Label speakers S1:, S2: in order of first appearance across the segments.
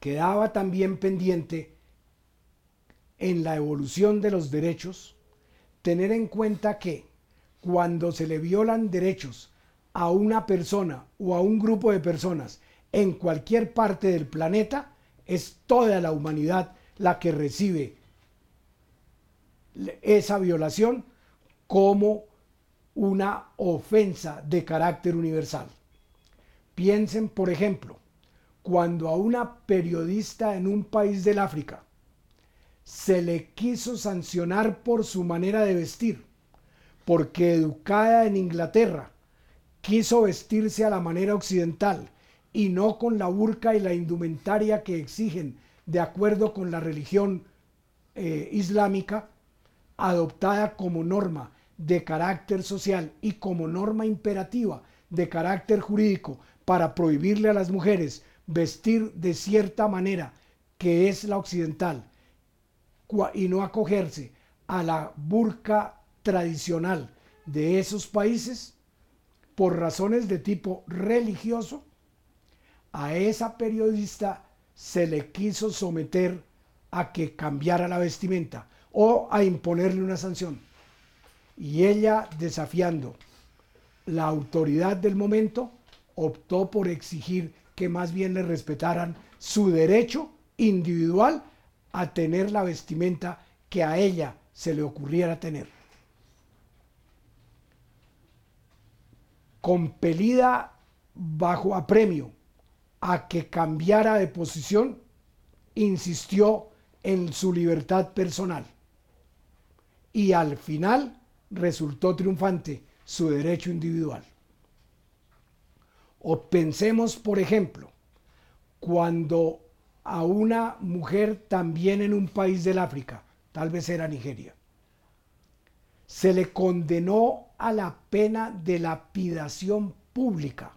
S1: quedaba también pendiente en la evolución de los derechos tener en cuenta que cuando se le violan derechos a una persona o a un grupo de personas en cualquier parte del planeta, es toda la humanidad la que recibe esa violación como una ofensa de carácter universal. Piensen, por ejemplo, cuando a una periodista en un país del África se le quiso sancionar por su manera de vestir, porque educada en Inglaterra quiso vestirse a la manera occidental y no con la burka y la indumentaria que exigen de acuerdo con la religión eh, islámica, adoptada como norma de carácter social y como norma imperativa de carácter jurídico para prohibirle a las mujeres vestir de cierta manera que es la occidental y no acogerse a la burka tradicional de esos países por razones de tipo religioso, a esa periodista se le quiso someter a que cambiara la vestimenta o a imponerle una sanción. Y ella, desafiando la autoridad del momento, optó por exigir que más bien le respetaran su derecho individual a tener la vestimenta que a ella se le ocurriera tener. Compelida bajo apremio a que cambiara de posición, insistió en su libertad personal. Y al final resultó triunfante su derecho individual. O pensemos, por ejemplo, cuando a una mujer también en un país del África, tal vez era Nigeria, se le condenó a la pena de lapidación pública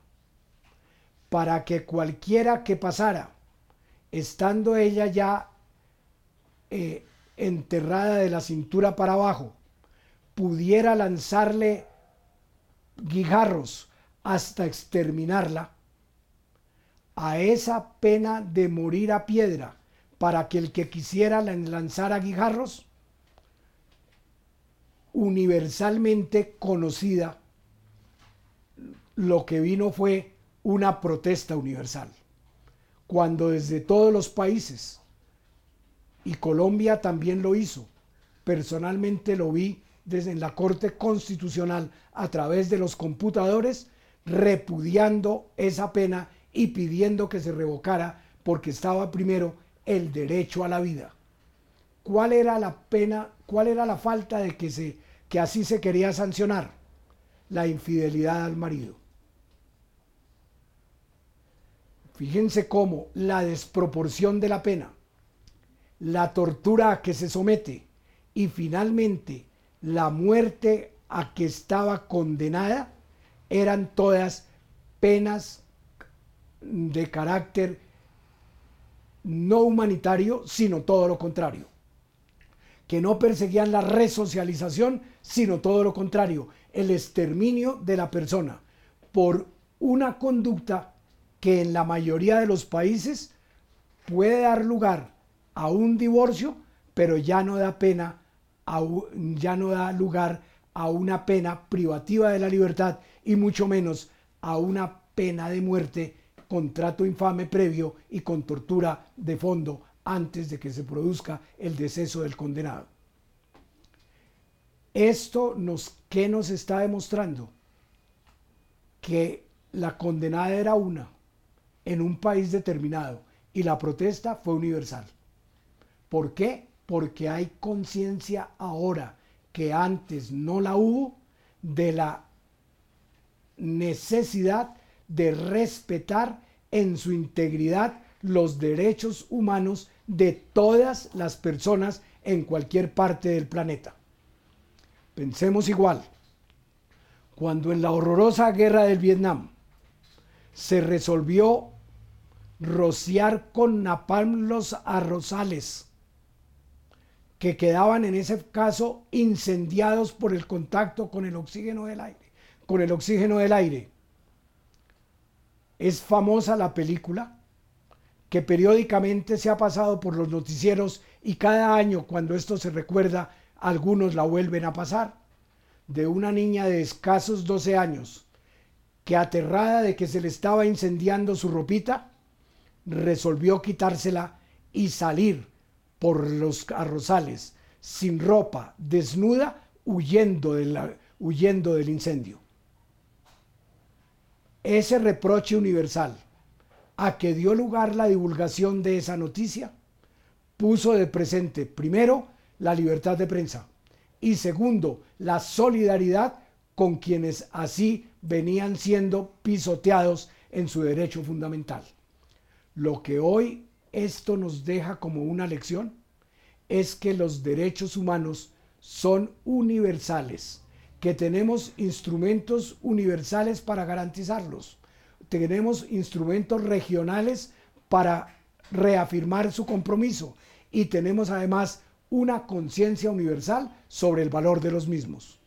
S1: para que cualquiera que pasara, estando ella ya eh, enterrada de la cintura para abajo, pudiera lanzarle guijarros hasta exterminarla, a esa pena de morir a piedra para que el que quisiera lanzara guijarros, universalmente conocida, lo que vino fue una protesta universal, cuando desde todos los países, y Colombia también lo hizo, personalmente lo vi desde la Corte Constitucional a través de los computadores, repudiando esa pena y pidiendo que se revocara porque estaba primero el derecho a la vida. ¿Cuál era la pena, cuál era la falta de que, se, que así se quería sancionar? La infidelidad al marido. Fíjense cómo la desproporción de la pena, la tortura a que se somete y finalmente la muerte a que estaba condenada eran todas penas de carácter no humanitario, sino todo lo contrario. Que no perseguían la resocialización, sino todo lo contrario, el exterminio de la persona por una conducta que en la mayoría de los países puede dar lugar a un divorcio, pero ya no da pena, ya no da lugar a una pena privativa de la libertad y mucho menos a una pena de muerte con trato infame previo y con tortura de fondo antes de que se produzca el deceso del condenado. Esto nos, ¿qué nos está demostrando? Que la condenada era una, en un país determinado y la protesta fue universal. ¿Por qué? Porque hay conciencia ahora que antes no la hubo de la necesidad de respetar en su integridad los derechos humanos de todas las personas en cualquier parte del planeta. Pensemos igual. Cuando en la horrorosa guerra del Vietnam se resolvió rociar con napalm los arrozales que quedaban en ese caso incendiados por el contacto con el oxígeno del aire, con el oxígeno del aire. Es famosa la película que periódicamente se ha pasado por los noticieros y cada año cuando esto se recuerda, algunos la vuelven a pasar, de una niña de escasos 12 años que aterrada de que se le estaba incendiando su ropita, resolvió quitársela y salir por los arrozales sin ropa, desnuda, huyendo, huyendo del incendio. Ese reproche universal a que dio lugar la divulgación de esa noticia puso de presente, primero, la libertad de prensa y segundo, la solidaridad con quienes así venían siendo pisoteados en su derecho fundamental. Lo que hoy esto nos deja como una lección es que los derechos humanos son universales, que tenemos instrumentos universales para garantizarlos, tenemos instrumentos regionales para reafirmar su compromiso y tenemos además una conciencia universal sobre el valor de los mismos.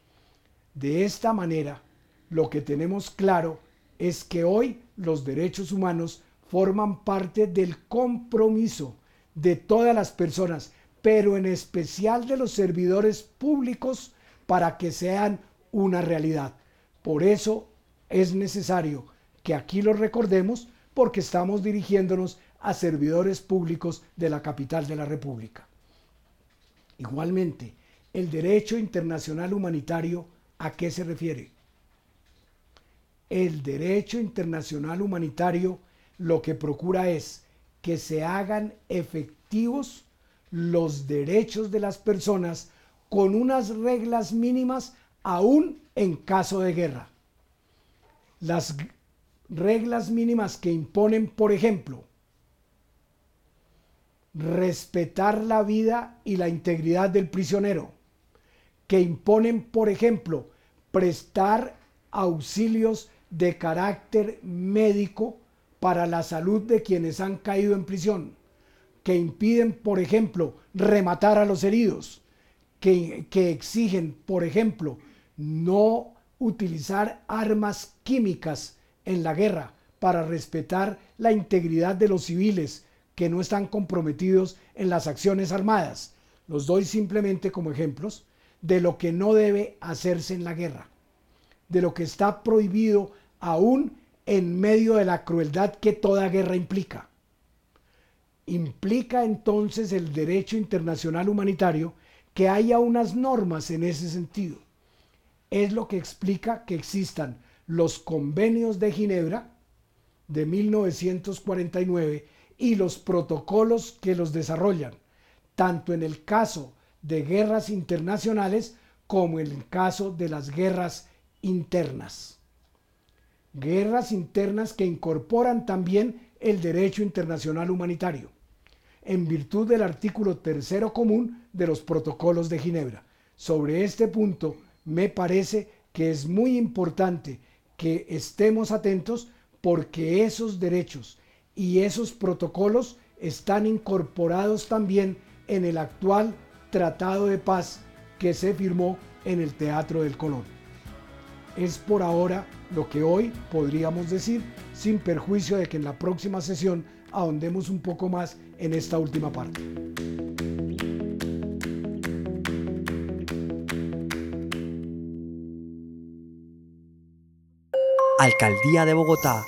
S1: De esta manera, lo que tenemos claro es que hoy los derechos humanos forman parte del compromiso de todas las personas, pero en especial de los servidores públicos para que sean una realidad. Por eso es necesario que aquí lo recordemos porque estamos dirigiéndonos a servidores públicos de la capital de la República. Igualmente, el derecho internacional humanitario, ¿a qué se refiere? El derecho internacional humanitario lo que procura es que se hagan efectivos los derechos de las personas con unas reglas mínimas aún en caso de guerra. Las reglas mínimas que imponen, por ejemplo, respetar la vida y la integridad del prisionero, que imponen, por ejemplo, prestar auxilios de carácter médico para la salud de quienes han caído en prisión, que impiden, por ejemplo, rematar a los heridos, que, que exigen, por ejemplo, no utilizar armas químicas en la guerra para respetar la integridad de los civiles que no están comprometidos en las acciones armadas. Los doy simplemente como ejemplos de lo que no debe hacerse en la guerra, de lo que está prohibido aún en medio de la crueldad que toda guerra implica. Implica entonces el derecho internacional humanitario que haya unas normas en ese sentido. Es lo que explica que existan los convenios de Ginebra de 1949 y los protocolos que los desarrollan, tanto en el caso de guerras internacionales como en el caso de las guerras internas. Guerras internas que incorporan también el derecho internacional humanitario, en virtud del artículo tercero común de los protocolos de Ginebra. Sobre este punto me parece que es muy importante que estemos atentos porque esos derechos y esos protocolos están incorporados también en el actual Tratado de Paz que se firmó en el Teatro del Colón. Es por ahora lo que hoy podríamos decir, sin perjuicio de que en la próxima sesión ahondemos un poco más en esta última parte.
S2: Alcaldía de Bogotá